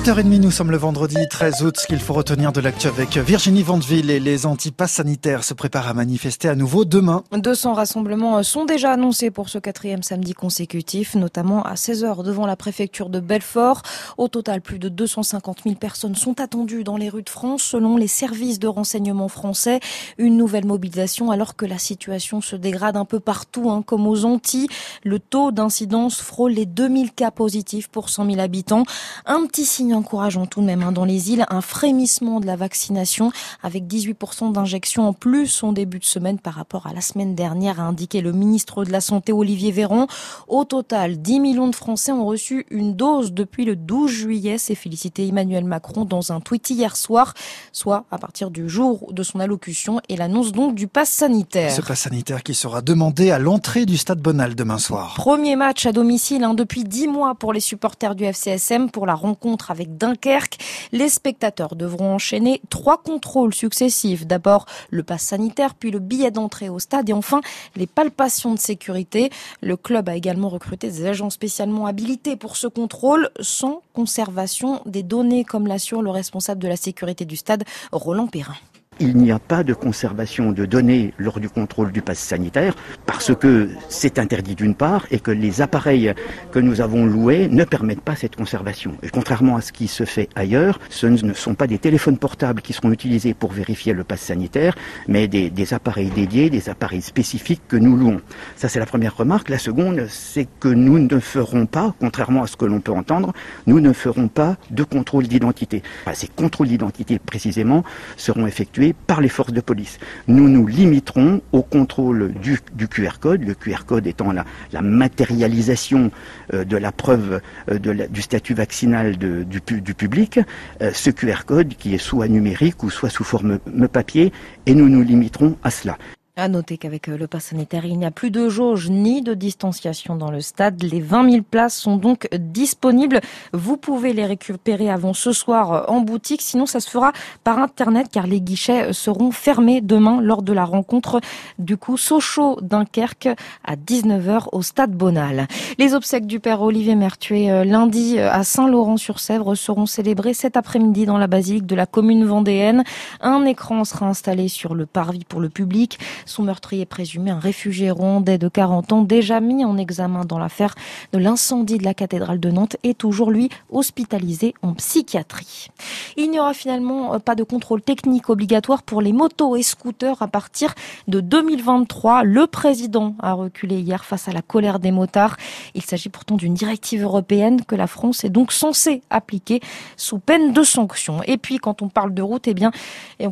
8h30, nous sommes le vendredi 13 août. Ce qu'il faut retenir de l'actu avec Virginie Vandeville et les antipasses sanitaires se préparent à manifester à nouveau demain. 200 rassemblements sont déjà annoncés pour ce quatrième samedi consécutif, notamment à 16h devant la préfecture de Belfort. Au total, plus de 250 000 personnes sont attendues dans les rues de France selon les services de renseignement français. Une nouvelle mobilisation alors que la situation se dégrade un peu partout, hein, comme aux Antilles. Le taux d'incidence frôle les 2000 cas positifs pour 100 000 habitants. Un petit signe encourageant tout de même hein, dans les îles, un frémissement de la vaccination avec 18% d'injections en plus en début de semaine par rapport à la semaine dernière, a indiqué le ministre de la Santé Olivier Véran. Au total, 10 millions de Français ont reçu une dose depuis le 12 juillet, s'est félicité Emmanuel Macron dans un tweet hier soir, soit à partir du jour de son allocution et l'annonce donc du pass sanitaire. Ce pass sanitaire qui sera demandé à l'entrée du stade Bonal demain soir. Premier match à domicile hein, depuis 10 mois pour les supporters du FCSM pour la rencontre avec Dunkerque. Les spectateurs devront enchaîner trois contrôles successifs. D'abord le pass sanitaire, puis le billet d'entrée au stade et enfin les palpations de sécurité. Le club a également recruté des agents spécialement habilités pour ce contrôle sans conservation des données, comme l'assure le responsable de la sécurité du stade, Roland Perrin il n'y a pas de conservation de données lors du contrôle du pass sanitaire parce que c'est interdit d'une part et que les appareils que nous avons loués ne permettent pas cette conservation. Et contrairement à ce qui se fait ailleurs, ce ne sont pas des téléphones portables qui seront utilisés pour vérifier le pass sanitaire, mais des, des appareils dédiés, des appareils spécifiques que nous louons. Ça c'est la première remarque. La seconde, c'est que nous ne ferons pas, contrairement à ce que l'on peut entendre, nous ne ferons pas de contrôle d'identité. ces contrôles d'identité précisément seront effectués par les forces de police. Nous nous limiterons au contrôle du, QR code, le QR code étant la, matérialisation euh, de la preuve euh, du statut vaccinal du, public, euh, ce QR code qui est soit numérique ou soit sous forme papier, et nous nous limiterons à cela. À noter qu'avec euh, le pass sanitaire, il n'y a plus de jauge ni de distanciation dans le stade. Les 20 000 places sont donc disponibles. Vous pouvez les récupérer avant ce soir euh, en boutique. Sinon, ça se fera par Internet car les guichets euh, seront fermés demain lors de la rencontre du coup Sochaux-Dunkerque à 19h au stade Bonal. Les obsèques du père Olivier Mertué lundi à Saint-Laurent-sur-Sèvre seront célébrées cet après-midi dans la basilique de la commune vendéenne. Un écran sera installé sur le parvis pour le public. Son meurtrier présumé, un réfugié rwandais de 40 ans, déjà mis en examen dans l'affaire de l'incendie de la cathédrale de Nantes, est toujours, lui, hospitalisé en psychiatrie. Il n'y aura finalement euh, pas de contrôle technique obligatoire pour les motos et scooters à partir de 2023. Le président a reculé hier face à la colère des motards. Il s'agit pourtant d'une directive européenne que la France est donc censée appliquer sous peine de sanctions. Et puis, quand on parle de route, eh bien,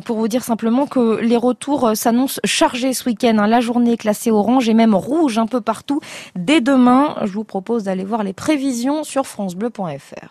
pour vous dire simplement que les retours euh, s'annoncent chargés ce week-end. Hein. La journée est classée orange et même rouge un peu partout. Dès demain, je vous propose d'aller voir les prévisions sur francebleu.fr.